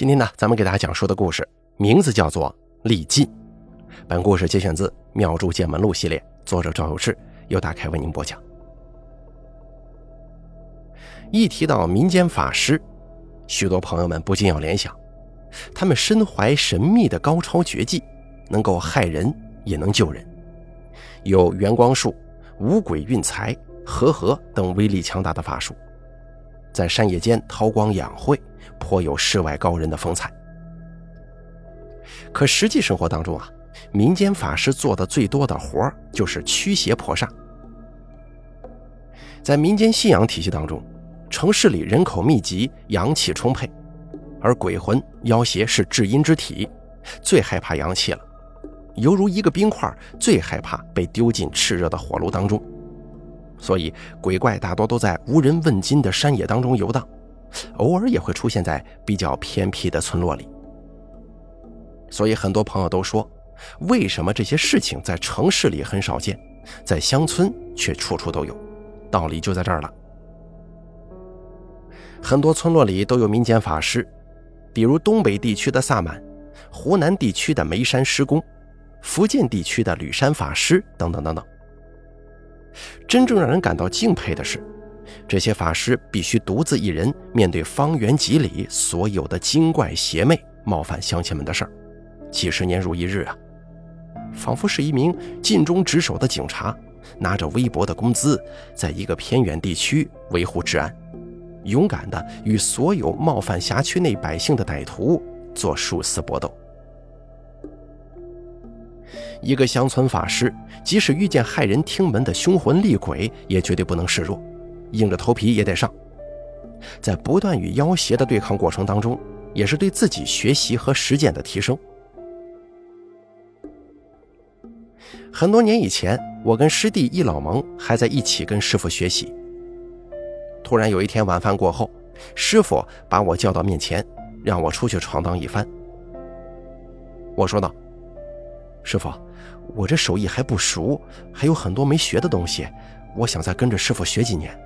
今天呢，咱们给大家讲述的故事名字叫做《李进》。本故事节选自《妙著见闻录》系列，作者赵有志由大开为您播讲。一提到民间法师，许多朋友们不禁要联想，他们身怀神秘的高超绝技，能够害人也能救人，有元光术、五鬼运财、和合等威力强大的法术，在山野间韬光养晦。颇有世外高人的风采，可实际生活当中啊，民间法师做的最多的活就是驱邪破煞。在民间信仰体系当中，城市里人口密集，阳气充沛，而鬼魂妖邪是至阴之体，最害怕阳气了，犹如一个冰块，最害怕被丢进炽热的火炉当中，所以鬼怪大多都在无人问津的山野当中游荡。偶尔也会出现在比较偏僻的村落里，所以很多朋友都说，为什么这些事情在城市里很少见，在乡村却处处都有？道理就在这儿了。很多村落里都有民间法师，比如东北地区的萨满，湖南地区的眉山施工，福建地区的吕山法师等等等等。真正让人感到敬佩的是。这些法师必须独自一人面对方圆几里所有的精怪邪魅冒犯乡亲们的事儿，几十年如一日啊，仿佛是一名尽忠职守的警察，拿着微薄的工资，在一个偏远地区维护治安，勇敢地与所有冒犯辖区内百姓的歹徒做殊死搏斗。一个乡村法师，即使遇见骇人听闻的凶魂厉鬼，也绝对不能示弱。硬着头皮也得上，在不断与妖邪的对抗过程当中，也是对自己学习和实践的提升。很多年以前，我跟师弟易老蒙还在一起跟师傅学习。突然有一天晚饭过后，师傅把我叫到面前，让我出去闯荡一番。我说道：“师傅，我这手艺还不熟，还有很多没学的东西，我想再跟着师傅学几年。”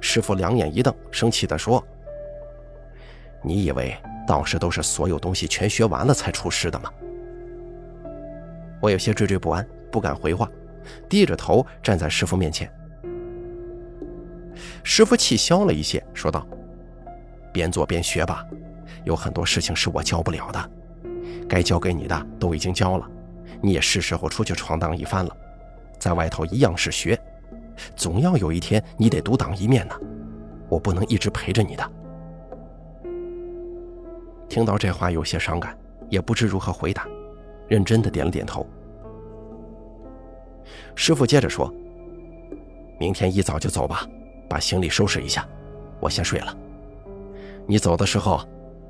师傅两眼一瞪，生气地说：“你以为道士都是所有东西全学完了才出师的吗？”我有些惴惴不安，不敢回话，低着头站在师傅面前。师傅气消了一些，说道：“边做边学吧，有很多事情是我教不了的，该教给你的都已经教了，你也是时候出去闯荡一番了，在外头一样是学。”总要有一天你得独当一面呢，我不能一直陪着你的。听到这话有些伤感，也不知如何回答，认真的点了点头。师傅接着说：“明天一早就走吧，把行李收拾一下，我先睡了。你走的时候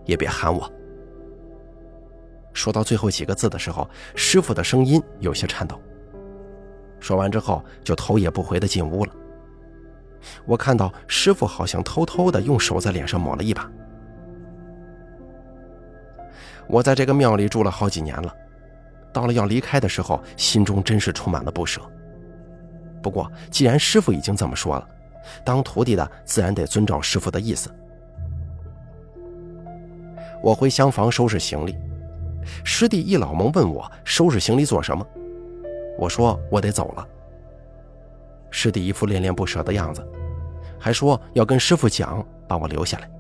也别喊我。”说到最后几个字的时候，师傅的声音有些颤抖。说完之后，就头也不回的进屋了。我看到师傅好像偷偷的用手在脸上抹了一把。我在这个庙里住了好几年了，到了要离开的时候，心中真是充满了不舍。不过，既然师傅已经这么说了，当徒弟的自然得遵照师傅的意思。我回厢房收拾行李，师弟易老蒙问我收拾行李做什么。我说我得走了。师弟一副恋恋不舍的样子，还说要跟师傅讲，把我留下来。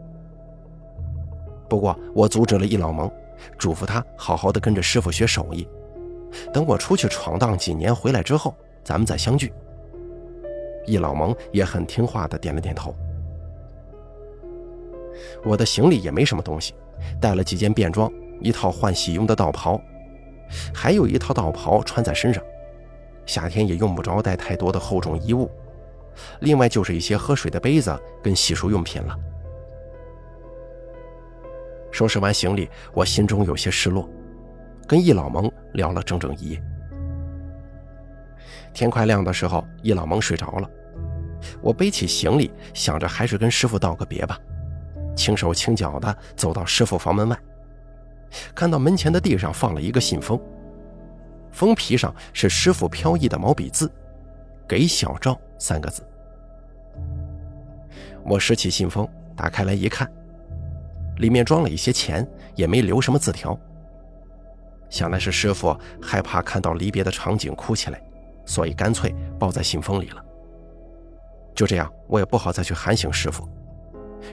不过我阻止了易老蒙，嘱咐他好好的跟着师傅学手艺，等我出去闯荡几年回来之后，咱们再相聚。易老蒙也很听话的点了点头。我的行李也没什么东西，带了几件便装，一套换洗用的道袍，还有一套道袍穿在身上。夏天也用不着带太多的厚重衣物，另外就是一些喝水的杯子跟洗漱用品了。收拾完行李，我心中有些失落，跟易老蒙聊了整整一夜。天快亮的时候，易老蒙睡着了，我背起行李，想着还是跟师傅道个别吧，轻手轻脚的走到师傅房门外，看到门前的地上放了一个信封。封皮上是师傅飘逸的毛笔字，“给小赵”三个字。我拾起信封，打开来一看，里面装了一些钱，也没留什么字条。想来是师傅害怕看到离别的场景哭起来，所以干脆包在信封里了。就这样，我也不好再去喊醒师傅，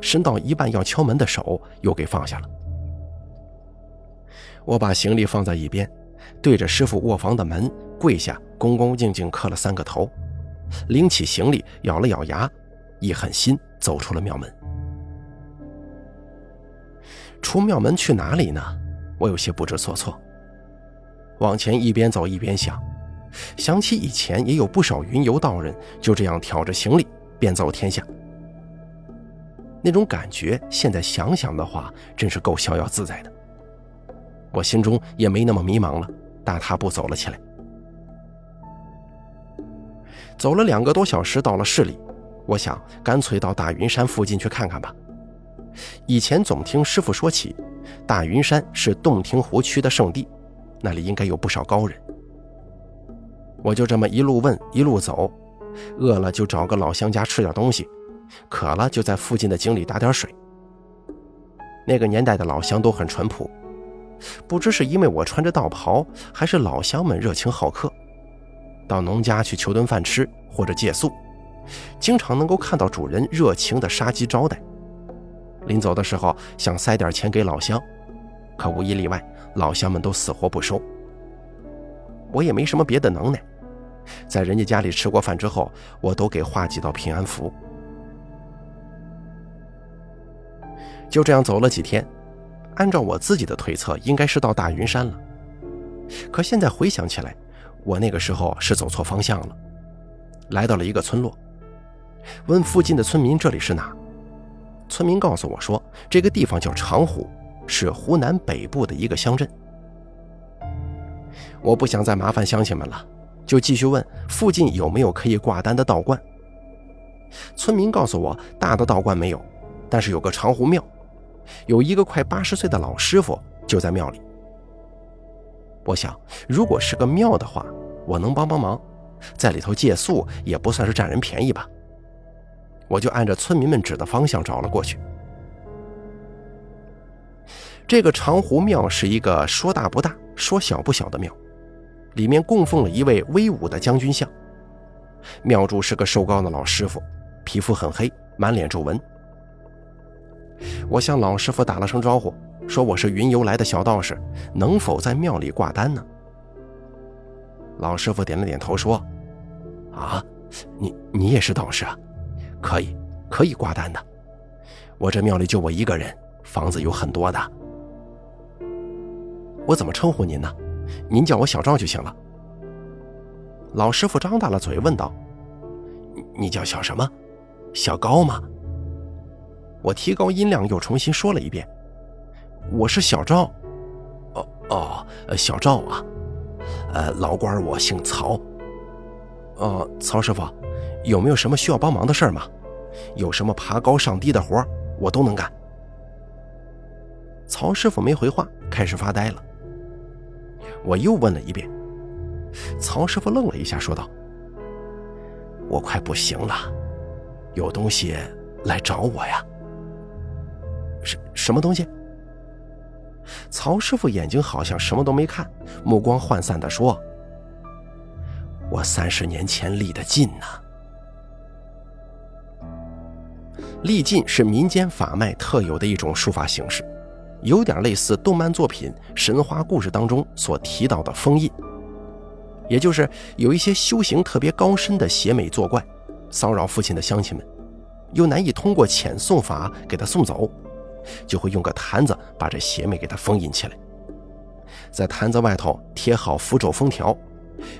伸到一半要敲门的手又给放下了。我把行李放在一边，对着师傅卧房的门跪下，恭恭敬敬磕了三个头，拎起行李，咬了咬牙，一狠心走出了庙门。出庙门去哪里呢？我有些不知所措。往前一边走一边想，想起以前也有不少云游道人就这样挑着行李遍走天下，那种感觉现在想想的话，真是够逍遥自在的。我心中也没那么迷茫了，大踏步走了起来。走了两个多小时，到了市里，我想干脆到大云山附近去看看吧。以前总听师傅说起，大云山是洞庭湖区的圣地，那里应该有不少高人。我就这么一路问一路走，饿了就找个老乡家吃点东西，渴了就在附近的井里打点水。那个年代的老乡都很淳朴，不知是因为我穿着道袍，还是老乡们热情好客，到农家去求顿饭吃或者借宿，经常能够看到主人热情的杀鸡招待。临走的时候想塞点钱给老乡，可无一例外，老乡们都死活不收。我也没什么别的能耐，在人家家里吃过饭之后，我都给画几道平安符。就这样走了几天，按照我自己的推测，应该是到大云山了。可现在回想起来，我那个时候是走错方向了，来到了一个村落，问附近的村民这里是哪。村民告诉我说，这个地方叫长湖，是湖南北部的一个乡镇。我不想再麻烦乡亲们了，就继续问附近有没有可以挂单的道观。村民告诉我，大的道观没有，但是有个长湖庙，有一个快八十岁的老师傅就在庙里。我想，如果是个庙的话，我能帮帮忙，在里头借宿也不算是占人便宜吧。我就按照村民们指的方向找了过去。这个长湖庙是一个说大不大、说小不小的庙，里面供奉了一位威武的将军像。庙主是个瘦高的老师傅，皮肤很黑，满脸皱纹。我向老师傅打了声招呼，说我是云游来的小道士，能否在庙里挂单呢？老师傅点了点头，说：“啊，你你也是道士啊？”可以，可以挂单的。我这庙里就我一个人，房子有很多的。我怎么称呼您呢？您叫我小赵就行了。老师傅张大了嘴问道：“你叫小什么？小高吗？”我提高音量又重新说了一遍：“我是小赵。”哦哦，小赵啊，呃，老官我姓曹。哦，曹师傅。有没有什么需要帮忙的事儿吗？有什么爬高上低的活，我都能干。曹师傅没回话，开始发呆了。我又问了一遍，曹师傅愣了一下，说道：“我快不行了，有东西来找我呀。”什么东西？曹师傅眼睛好像什么都没看，目光涣散的说：“我三十年前立的禁呢。”历晋是民间法脉特有的一种书法形式，有点类似动漫作品、神话故事当中所提到的封印，也就是有一些修行特别高深的邪魅作怪，骚扰父亲的乡亲们，又难以通过遣送法给他送走，就会用个坛子把这邪魅给他封印起来，在坛子外头贴好符咒封条，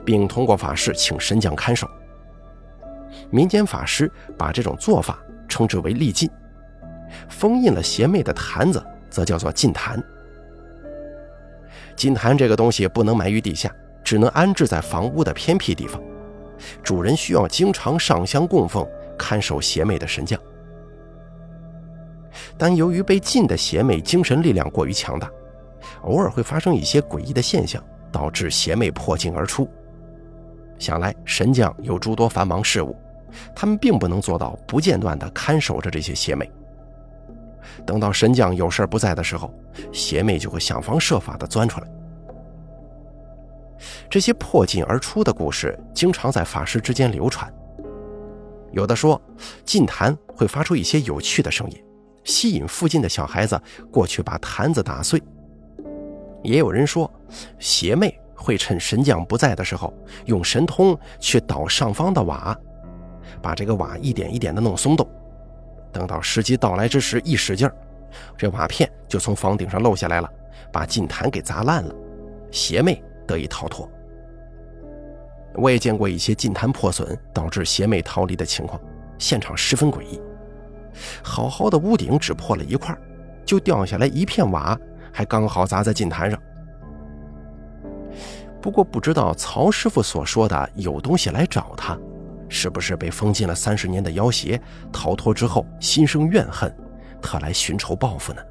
并通过法事请神将看守。民间法师把这种做法。称之为立禁，封印了邪魅的坛子则叫做禁坛。禁坛这个东西不能埋于地下，只能安置在房屋的偏僻地方，主人需要经常上香供奉，看守邪魅的神将。但由于被禁的邪魅精神力量过于强大，偶尔会发生一些诡异的现象，导致邪魅破境而出。想来神将有诸多繁忙事务。他们并不能做到不间断地看守着这些邪魅。等到神将有事不在的时候，邪魅就会想方设法的钻出来。这些破禁而出的故事，经常在法师之间流传。有的说，禁坛会发出一些有趣的声音，吸引附近的小孩子过去把坛子打碎。也有人说，邪魅会趁神将不在的时候，用神通去捣上方的瓦，把这个瓦一点一点的弄松动。等到时机到来之时，一使劲，这瓦片就从房顶上漏下来了，把禁坛给砸烂了，邪魅得以逃脱。我也见过一些禁坛破损导致邪魅逃离的情况，现场十分诡异。好好的屋顶只破了一块，就掉下来一片瓦，还刚好砸在禁坛上。不过不知道曹师傅所说的有东西来找他。是不是被封禁了三十年的妖邪逃脱之后心生怨恨，特来寻仇报复呢？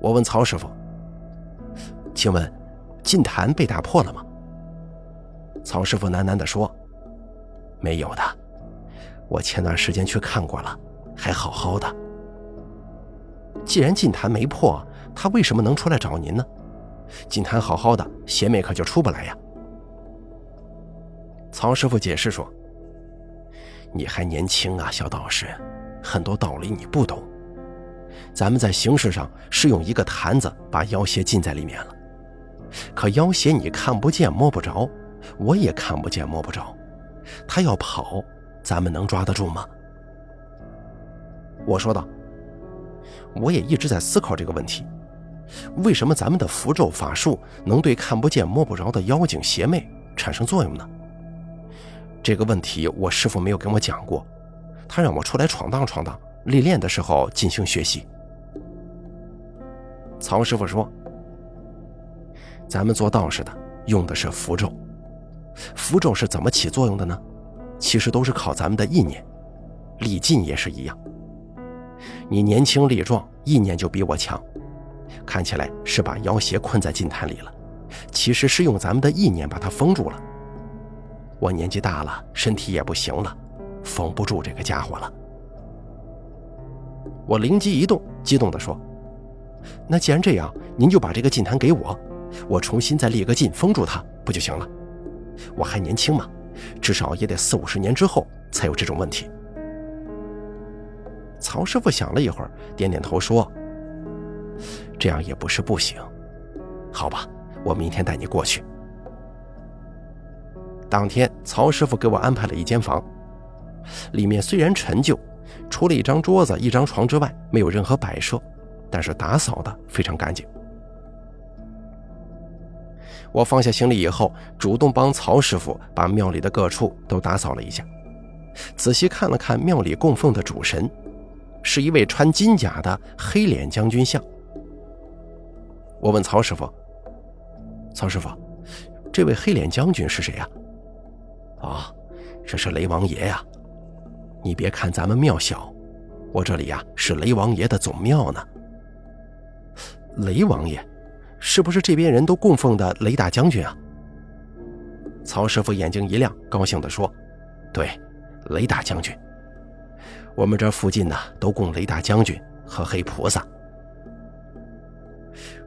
我问曹师傅：“请问，禁坛被打破了吗？”曹师傅喃喃地说：“没有的，我前段时间去看过了，还好好的。既然禁坛没破，他为什么能出来找您呢？禁坛好好的，邪魅可就出不来呀。”曹师傅解释说：“你还年轻啊，小道士，很多道理你不懂。咱们在形式上是用一个坛子把妖邪禁在里面了，可妖邪你看不见摸不着，我也看不见摸不着，他要跑，咱们能抓得住吗？”我说道：“我也一直在思考这个问题，为什么咱们的符咒法术能对看不见摸不着的妖精邪魅产生作用呢？”这个问题我师傅没有跟我讲过，他让我出来闯荡闯荡，历练的时候进行学习。曹师傅说：“咱们做道士的用的是符咒，符咒是怎么起作用的呢？其实都是靠咱们的意念，力劲也是一样。你年轻力壮，意念就比我强，看起来是把妖邪困在金坛里了，其实是用咱们的意念把它封住了。”我年纪大了，身体也不行了，封不住这个家伙了。我灵机一动，激动地说：“那既然这样，您就把这个禁坛给我，我重新再立个禁，封住它，不就行了？我还年轻嘛，至少也得四五十年之后才有这种问题。”曹师傅想了一会儿，点点头说：“这样也不是不行，好吧，我明天带你过去。”当天，曹师傅给我安排了一间房，里面虽然陈旧，除了一张桌子、一张床之外，没有任何摆设，但是打扫的非常干净。我放下行李以后，主动帮曹师傅把庙里的各处都打扫了一下，仔细看了看庙里供奉的主神，是一位穿金甲的黑脸将军像。我问曹师傅：“曹师傅，这位黑脸将军是谁呀？”啊，这是雷王爷呀！你别看咱们庙小，我这里呀是雷王爷的总庙呢。雷王爷，是不是这边人都供奉的雷大将军啊？曹师傅眼睛一亮，高兴地说：“对，雷大将军。我们这附近呢都供雷大将军和黑菩萨。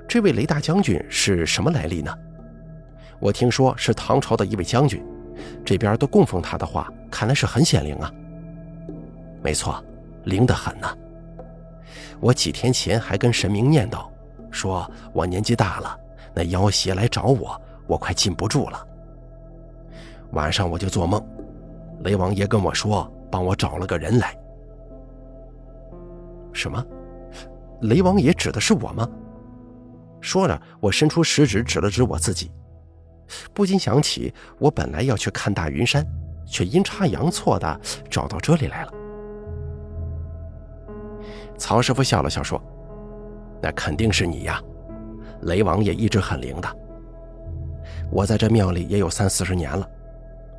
这位雷大将军是什么来历呢？我听说是唐朝的一位将军。”这边都供奉他的话，看来是很显灵啊。没错，灵得很呢。我几天前还跟神明念叨，说我年纪大了，那妖邪来找我，我快禁不住了。晚上我就做梦，雷王爷跟我说，帮我找了个人来。什么？雷王爷指的是我吗？说着，我伸出食指指了指我自己。不禁想起，我本来要去看大云山，却阴差阳错的找到这里来了。曹师傅笑了笑说：“那肯定是你呀，雷王爷一直很灵的。我在这庙里也有三四十年了。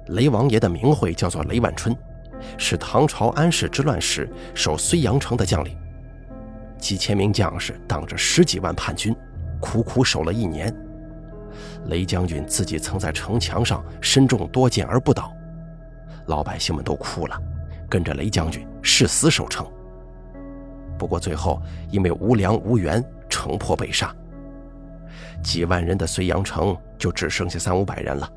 雷王爷的名讳叫做雷万春，是唐朝安史之乱时守睢阳城的将领，几千名将士挡着十几万叛军，苦苦守了一年。”雷将军自己曾在城墙上身中多箭而不倒，老百姓们都哭了，跟着雷将军誓死守城。不过最后因为无粮无援，城破被杀，几万人的睢阳城就只剩下三五百人了。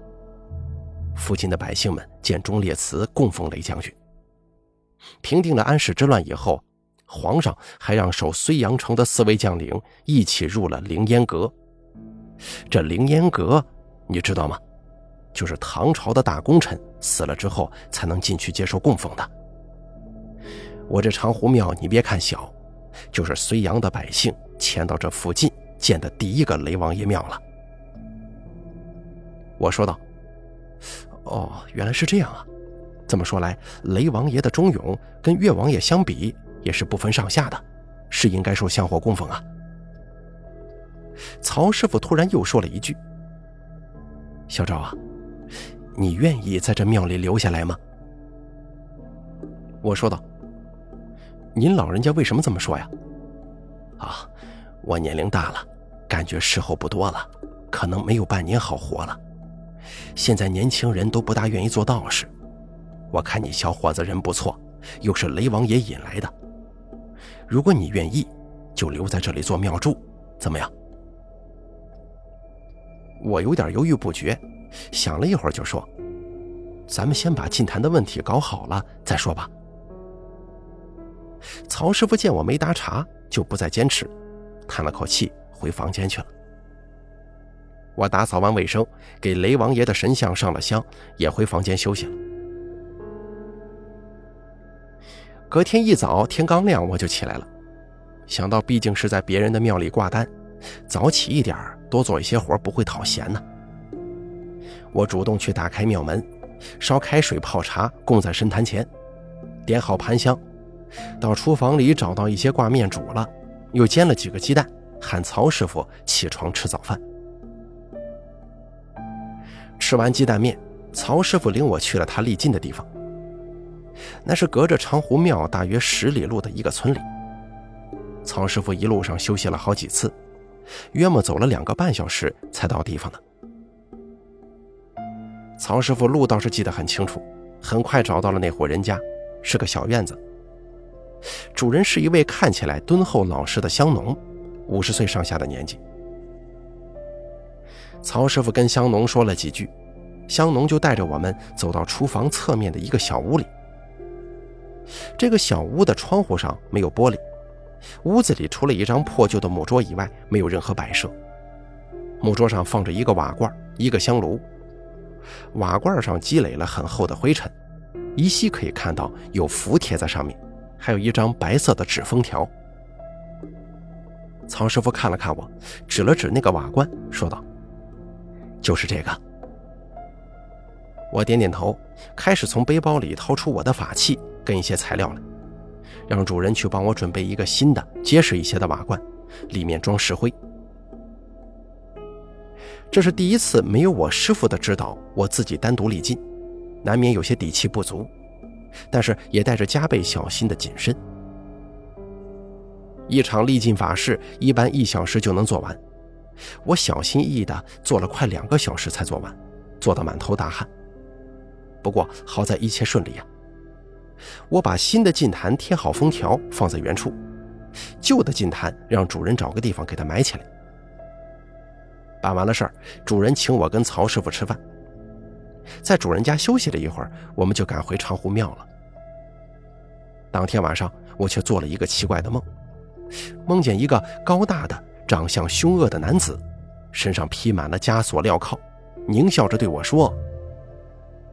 附近的百姓们建忠烈祠供奉雷将军。平定了安史之乱以后，皇上还让守睢阳城的四位将领一起入了凌烟阁。这凌烟阁，你知道吗？就是唐朝的大功臣死了之后才能进去接受供奉的。我这长湖庙，你别看小，就是睢阳的百姓迁到这附近建的第一个雷王爷庙了。我说道：“哦，原来是这样啊！这么说来，雷王爷的忠勇跟岳王爷相比也是不分上下的，是应该受香火供奉啊。”曹师傅突然又说了一句：“小赵啊。”你愿意在这庙里留下来吗？我说道：“您老人家为什么这么说呀？”啊，我年龄大了，感觉时候不多了，可能没有半年好活了。现在年轻人都不大愿意做道士。我看你小伙子人不错，又是雷王爷引来的。如果你愿意，就留在这里做庙祝，怎么样？我有点犹豫不决。想了一会儿，就说：“咱们先把进坛的问题搞好了再说吧。”曹师傅见我没搭茬，就不再坚持，叹了口气，回房间去了。我打扫完卫生，给雷王爷的神像上了香，也回房间休息了。隔天一早，天刚亮我就起来了，想到毕竟是在别人的庙里挂单，早起一点多做一些活不会讨嫌呢。我主动去打开庙门，烧开水泡茶，供在神坛前，点好盘香，到厨房里找到一些挂面煮了，又煎了几个鸡蛋，喊曹师傅起床吃早饭。吃完鸡蛋面，曹师傅领我去了他历尽的地方，那是隔着长湖庙大约十里路的一个村里。曹师傅一路上休息了好几次，约莫走了两个半小时才到地方的。曹师傅路倒是记得很清楚，很快找到了那户人家，是个小院子。主人是一位看起来敦厚老实的乡农，五十岁上下的年纪。曹师傅跟乡农说了几句，乡农就带着我们走到厨房侧面的一个小屋里。这个小屋的窗户上没有玻璃，屋子里除了一张破旧的木桌以外，没有任何摆设。木桌上放着一个瓦罐，一个香炉。瓦罐上积累了很厚的灰尘，依稀可以看到有符贴在上面，还有一张白色的纸封条。曹师傅看了看我，指了指那个瓦罐，说道：“就是这个。”我点点头，开始从背包里掏出我的法器跟一些材料来，让主人去帮我准备一个新的、结实一些的瓦罐，里面装石灰。这是第一次没有我师傅的指导，我自己单独立进，难免有些底气不足，但是也带着加倍小心的谨慎。一场历尽法事一般一小时就能做完，我小心翼翼的做了快两个小时才做完，做得满头大汗。不过好在一切顺利呀。我把新的禁坛贴好封条放在原处，旧的禁坛让主人找个地方给它埋起来。办完了事儿，主人请我跟曹师傅吃饭。在主人家休息了一会儿，我们就赶回长湖庙了。当天晚上，我却做了一个奇怪的梦，梦见一个高大的、长相凶恶的男子，身上披满了枷锁镣铐，狞笑着对我说：“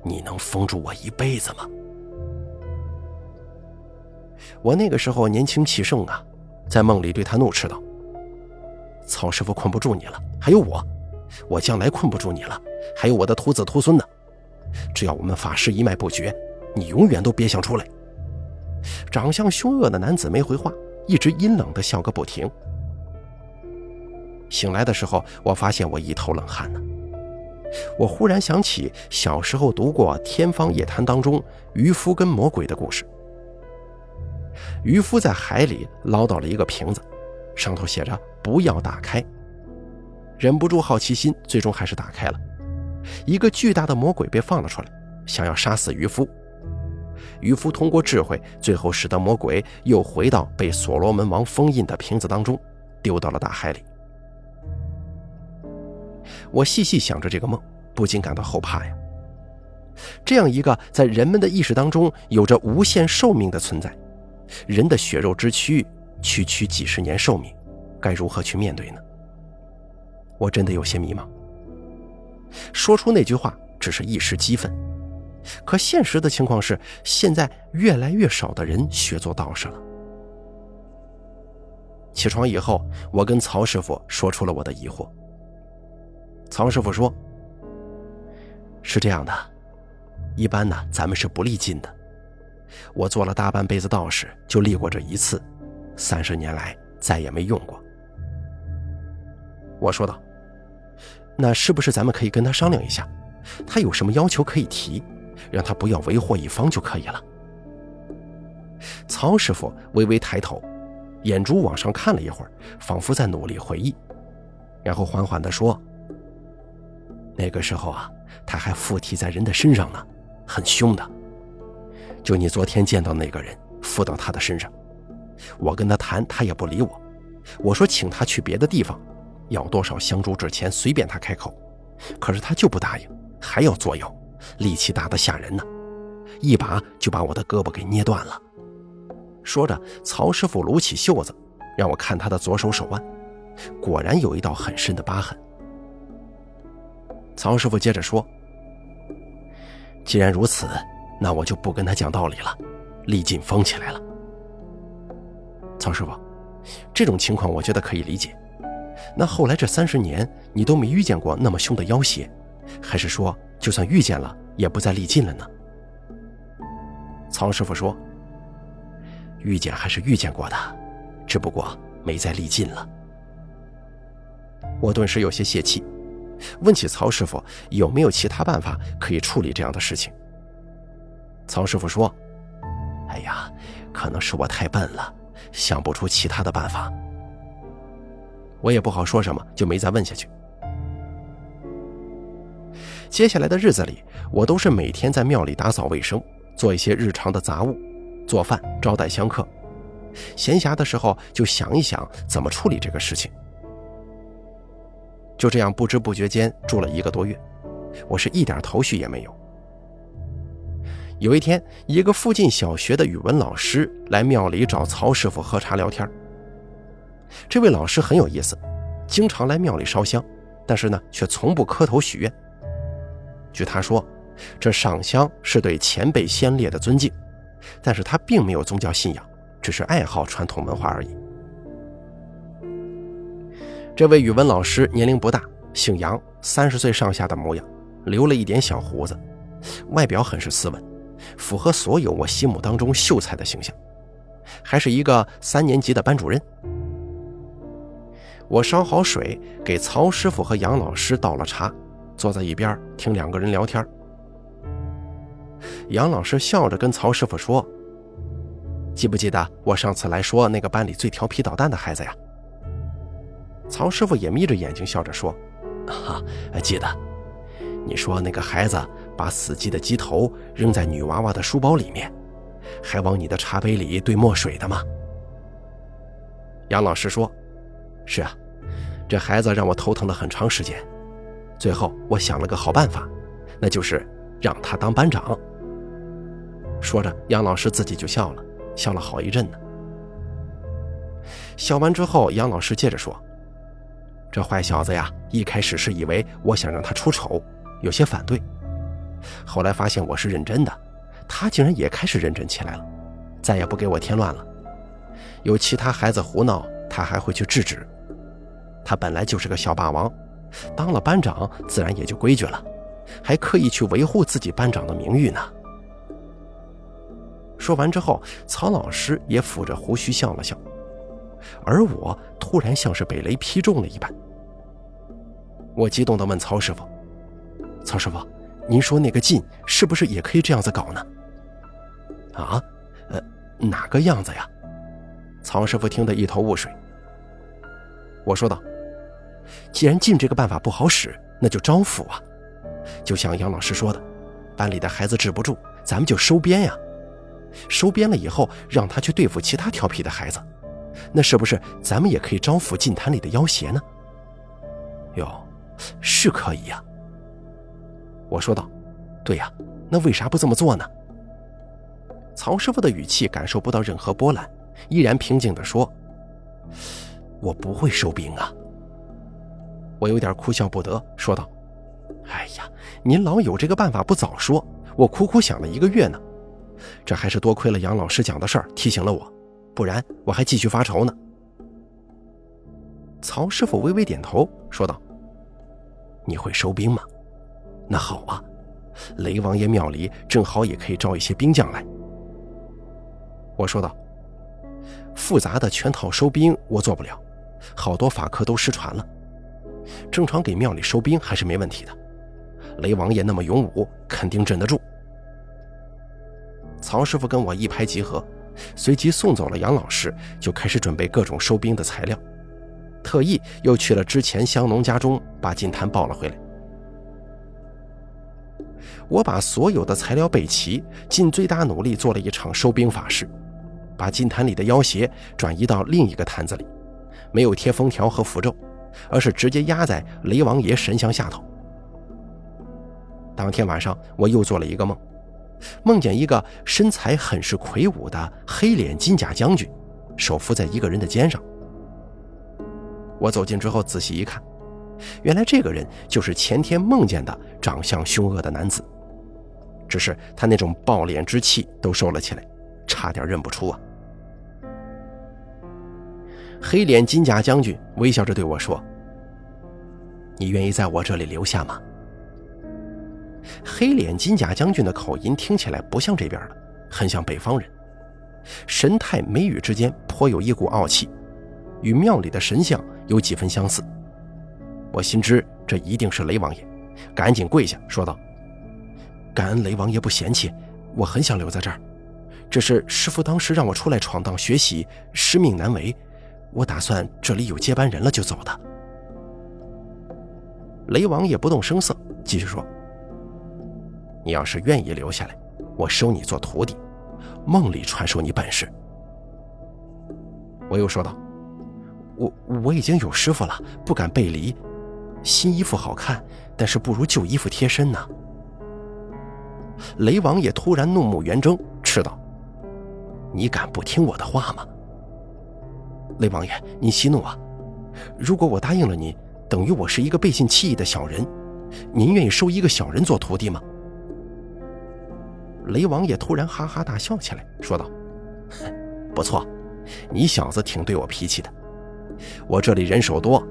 你能封住我一辈子吗？”我那个时候年轻气盛啊，在梦里对他怒斥道。曹师傅困不住你了，还有我，我将来困不住你了，还有我的徒子徒孙呢。只要我们法师一脉不绝，你永远都别想出来。长相凶恶的男子没回话，一直阴冷的笑个不停。醒来的时候，我发现我一头冷汗呢。我忽然想起小时候读过《天方夜谭》当中渔夫跟魔鬼的故事。渔夫在海里捞到了一个瓶子。上头写着“不要打开”，忍不住好奇心，最终还是打开了。一个巨大的魔鬼被放了出来，想要杀死渔夫。渔夫通过智慧，最后使得魔鬼又回到被所罗门王封印的瓶子当中，丢到了大海里。我细细想着这个梦，不禁感到后怕呀。这样一个在人们的意识当中有着无限寿命的存在，人的血肉之躯，区区几十年寿命，该如何去面对呢？我真的有些迷茫。说出那句话只是一时激愤，可现实的情况是，现在越来越少的人学做道士了。起床以后，我跟曹师傅说出了我的疑惑。曹师傅说：“是这样的，一般呢，咱们是不立禁的。我做了大半辈子道士，就立过这一次，三十年来再也没用过。”我说道。那是不是咱们可以跟他商量一下，他有什么要求可以提，让他不要为祸一方就可以了。曹师傅微微抬头，眼珠往上看了一会儿，仿佛在努力回忆，然后缓缓地说：“那个时候啊，他还附体在人的身上呢，很凶的。就你昨天见到那个人附到他的身上，我跟他谈，他也不理我。我说请他去别的地方。”要多少香烛纸钱，随便他开口，可是他就不答应，还要作妖，力气大得吓人呢，一把就把我的胳膊给捏断了。说着，曹师傅撸起袖子，让我看他的左手手腕，果然有一道很深的疤痕。曹师傅接着说：“既然如此，那我就不跟他讲道理了，立禁封起来了。”曹师傅，这种情况我觉得可以理解。那后来这三十年，你都没遇见过那么凶的妖邪，还是说就算遇见了，也不再历尽了呢？曹师傅说：“遇见还是遇见过的，只不过没再历尽了。”我顿时有些泄气，问起曹师傅有没有其他办法可以处理这样的事情。曹师傅说：“哎呀，可能是我太笨了，想不出其他的办法。”我也不好说什么，就没再问下去。接下来的日子里，我都是每天在庙里打扫卫生，做一些日常的杂物，做饭招待香客。闲暇的时候就想一想怎么处理这个事情。就这样不知不觉间住了一个多月，我是一点头绪也没有。有一天，一个附近小学的语文老师来庙里找曹师傅喝茶聊天。这位老师很有意思，经常来庙里烧香，但是呢，却从不磕头许愿。据他说，这上香是对前辈先烈的尊敬，但是他并没有宗教信仰，只是爱好传统文化而已。这位语文老师年龄不大，姓杨，三十岁上下的模样，留了一点小胡子，外表很是斯文，符合所有我心目当中秀才的形象，还是一个三年级的班主任。我烧好水，给曹师傅和杨老师倒了茶，坐在一边听两个人聊天。杨老师笑着跟曹师傅说：“记不记得我上次来说那个班里最调皮捣蛋的孩子呀？”曹师傅也眯着眼睛笑着说：“啊，记得。你说那个孩子把死鸡的鸡头扔在女娃娃的书包里面，还往你的茶杯里兑墨水的吗？”杨老师说。是啊，这孩子让我头疼了很长时间，最后我想了个好办法，那就是让他当班长。说着，杨老师自己就笑了，笑了好一阵呢。笑完之后，杨老师接着说：“这坏小子呀，一开始是以为我想让他出丑，有些反对，后来发现我是认真的，他竟然也开始认真起来了，再也不给我添乱了。有其他孩子胡闹，他还会去制止。”他本来就是个小霸王，当了班长自然也就规矩了，还刻意去维护自己班长的名誉呢。说完之后，曹老师也抚着胡须笑了笑，而我突然像是被雷劈中了一般。我激动地问曹师傅：“曹师傅，您说那个劲是不是也可以这样子搞呢？”啊，呃，哪个样子呀？曹师傅听得一头雾水。我说道。既然禁这个办法不好使，那就招抚啊！就像杨老师说的，班里的孩子治不住，咱们就收编呀，收编了以后让他去对付其他调皮的孩子，那是不是咱们也可以招抚禁坛里的妖邪呢？哟，是可以呀。我说道：“对呀，那为啥不这么做呢？”曹师傅的语气感受不到任何波澜，依然平静地说：“我不会收兵啊。”我有点哭笑不得，说道：“哎呀，您老有这个办法不早说，我苦苦想了一个月呢。这还是多亏了杨老师讲的事儿提醒了我，不然我还继续发愁呢。”曹师傅微微点头，说道：“你会收兵吗？那好啊，雷王爷庙里正好也可以招一些兵将来。”我说道：“复杂的全套收兵我做不了，好多法科都失传了。”正常给庙里收兵还是没问题的，雷王爷那么勇武，肯定镇得住。曹师傅跟我一拍即合，随即送走了杨老师，就开始准备各种收兵的材料，特意又去了之前香农家中把金坛抱了回来。我把所有的材料备齐，尽最大努力做了一场收兵法事，把金坛里的妖邪转移到另一个坛子里，没有贴封条和符咒。而是直接压在雷王爷神像下头。当天晚上，我又做了一个梦，梦见一个身材很是魁梧的黑脸金甲将军，手扶在一个人的肩上。我走近之后仔细一看，原来这个人就是前天梦见的长相凶恶的男子，只是他那种暴脸之气都收了起来，差点认不出啊。黑脸金甲将军微笑着对我说：“你愿意在我这里留下吗？”黑脸金甲将军的口音听起来不像这边的，很像北方人，神态眉宇之间颇有一股傲气，与庙里的神像有几分相似。我心知这一定是雷王爷，赶紧跪下说道：“感恩雷王爷不嫌弃，我很想留在这儿，只是师傅当时让我出来闯荡学习，师命难违。”我打算这里有接班人了就走的。雷王爷不动声色，继续说：“你要是愿意留下来，我收你做徒弟，梦里传授你本事。”我又说道：“我我已经有师傅了，不敢背离。新衣服好看，但是不如旧衣服贴身呢。”雷王爷突然怒目圆睁，斥道：“你敢不听我的话吗？”雷王爷，您息怒啊！如果我答应了你，等于我是一个背信弃义的小人。您愿意收一个小人做徒弟吗？雷王爷突然哈哈大笑起来，说道：“不错，你小子挺对我脾气的。我这里人手多，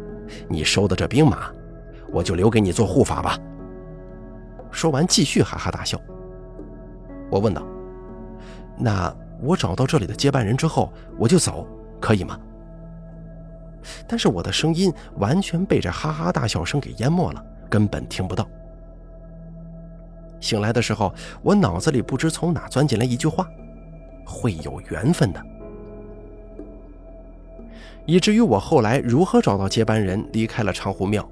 你收的这兵马，我就留给你做护法吧。”说完，继续哈哈大笑。我问道：“那我找到这里的接班人之后，我就走，可以吗？”但是我的声音完全被这哈哈大笑声给淹没了，根本听不到。醒来的时候，我脑子里不知从哪钻进来一句话：“会有缘分的。”以至于我后来如何找到接班人，离开了长湖庙，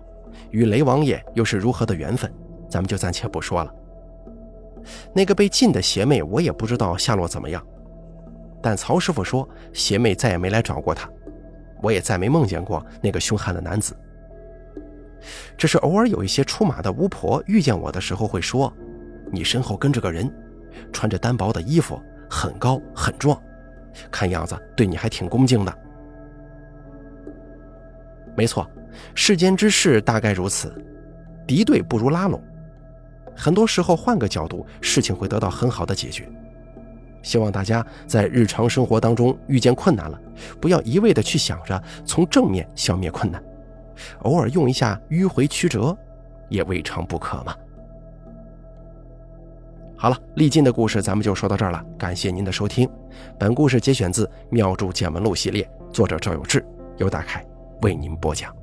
与雷王爷又是如何的缘分，咱们就暂且不说了。那个被禁的邪魅，我也不知道下落怎么样。但曹师傅说，邪魅再也没来找过他。我也再没梦见过那个凶悍的男子，只是偶尔有一些出马的巫婆遇见我的时候会说：“你身后跟着个人，穿着单薄的衣服，很高很壮，看样子对你还挺恭敬的。”没错，世间之事大概如此，敌对不如拉拢，很多时候换个角度，事情会得到很好的解决。希望大家在日常生活当中遇见困难了，不要一味的去想着从正面消灭困难，偶尔用一下迂回曲折，也未尝不可嘛。好了，历尽的故事咱们就说到这儿了，感谢您的收听。本故事节选自《妙著见闻录》系列，作者赵有志，由大凯为您播讲。